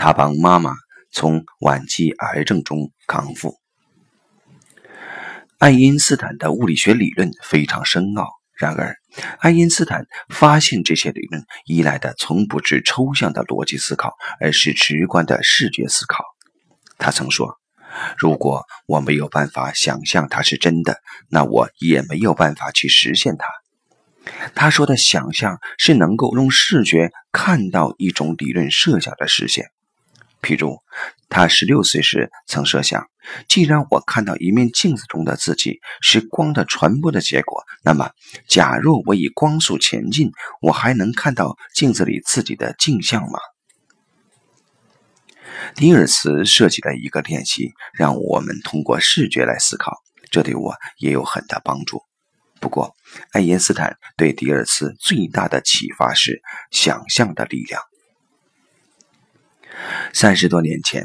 他帮妈妈从晚期癌症中康复。爱因斯坦的物理学理论非常深奥，然而爱因斯坦发现这些理论依赖的从不是抽象的逻辑思考，而是直观的视觉思考。他曾说：“如果我没有办法想象它是真的，那我也没有办法去实现它。”他说的想象是能够用视觉看到一种理论设想的实现。譬如，他十六岁时曾设想，既然我看到一面镜子中的自己是光的传播的结果，那么，假若我以光速前进，我还能看到镜子里自己的镜像吗？迪尔茨设计的一个练习，让我们通过视觉来思考，这对我也有很大帮助。不过，爱因斯坦对迪尔茨最大的启发是想象的力量。三十多年前，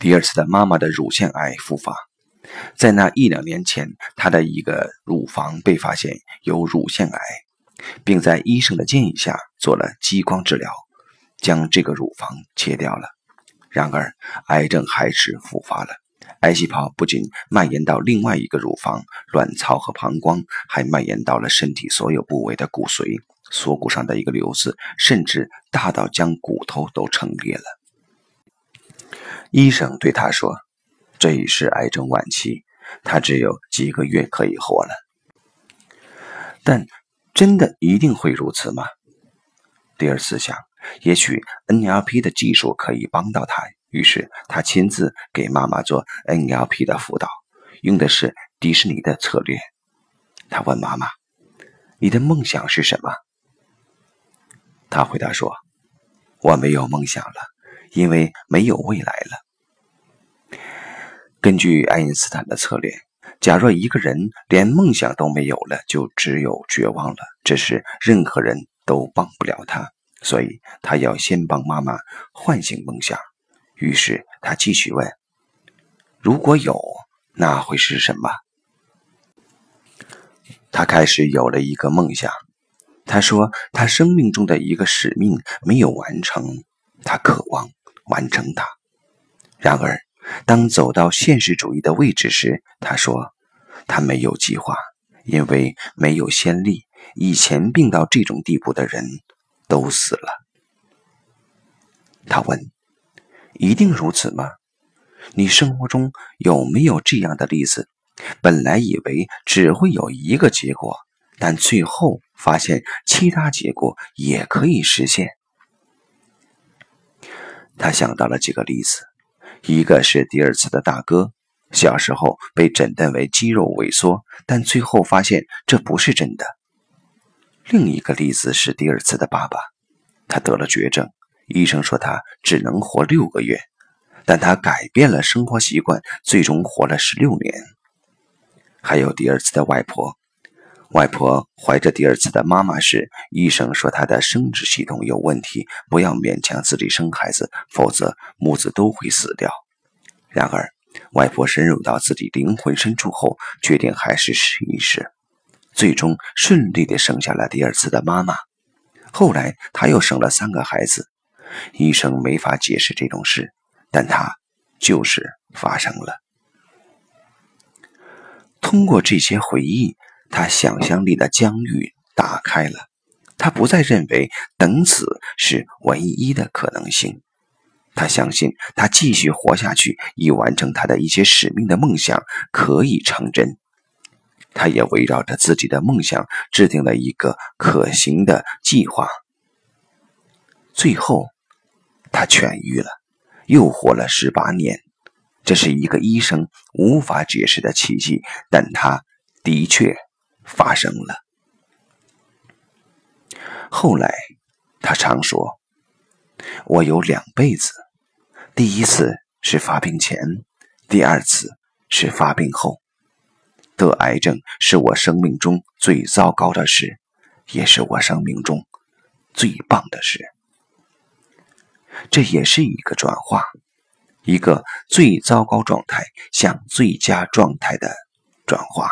迪尔斯的妈妈的乳腺癌复发。在那一两年前，她的一个乳房被发现有乳腺癌，并在医生的建议下做了激光治疗，将这个乳房切掉了。然而，癌症还是复发了。癌细胞不仅蔓延到另外一个乳房、卵巢和膀胱，还蔓延到了身体所有部位的骨髓、锁骨上的一个瘤子，甚至大到将骨头都撑裂了。医生对他说：“这已是癌症晚期，他只有几个月可以活了。”但真的一定会如此吗？第二次想，也许 NLP 的技术可以帮到他。于是他亲自给妈妈做 NLP 的辅导，用的是迪士尼的策略。他问妈妈：“你的梦想是什么？”他回答说：“我没有梦想了，因为没有未来了。”根据爱因斯坦的策略，假若一个人连梦想都没有了，就只有绝望了。这时任何人都帮不了他，所以他要先帮妈妈唤醒梦想。于是他继续问：“如果有，那会是什么？”他开始有了一个梦想。他说：“他生命中的一个使命没有完成，他渴望完成它。”然而，当走到现实主义的位置时，他说：“他没有计划，因为没有先例。以前病到这种地步的人都死了。”他问。一定如此吗？你生活中有没有这样的例子？本来以为只会有一个结果，但最后发现其他结果也可以实现。他想到了几个例子：一个是迪尔茨的大哥，小时候被诊断为肌肉萎缩，但最后发现这不是真的；另一个例子是迪尔茨的爸爸，他得了绝症。医生说他只能活六个月，但他改变了生活习惯，最终活了十六年。还有第二次的外婆，外婆怀着第二次的妈妈时，医生说她的生殖系统有问题，不要勉强自己生孩子，否则母子都会死掉。然而，外婆深入到自己灵魂深处后，决定还是试一试，最终顺利的生下了第二次的妈妈。后来，她又生了三个孩子。医生没法解释这种事，但它就是发生了。通过这些回忆，他想象力的疆域打开了。他不再认为等死是唯一的可能性。他相信，他继续活下去，以完成他的一些使命的梦想可以成真。他也围绕着自己的梦想制定了一个可行的计划。最后。他痊愈了，又活了十八年，这是一个医生无法解释的奇迹，但他的确发生了。后来，他常说：“我有两辈子，第一次是发病前，第二次是发病后。得癌症是我生命中最糟糕的事，也是我生命中最棒的事。”这也是一个转化，一个最糟糕状态向最佳状态的转化。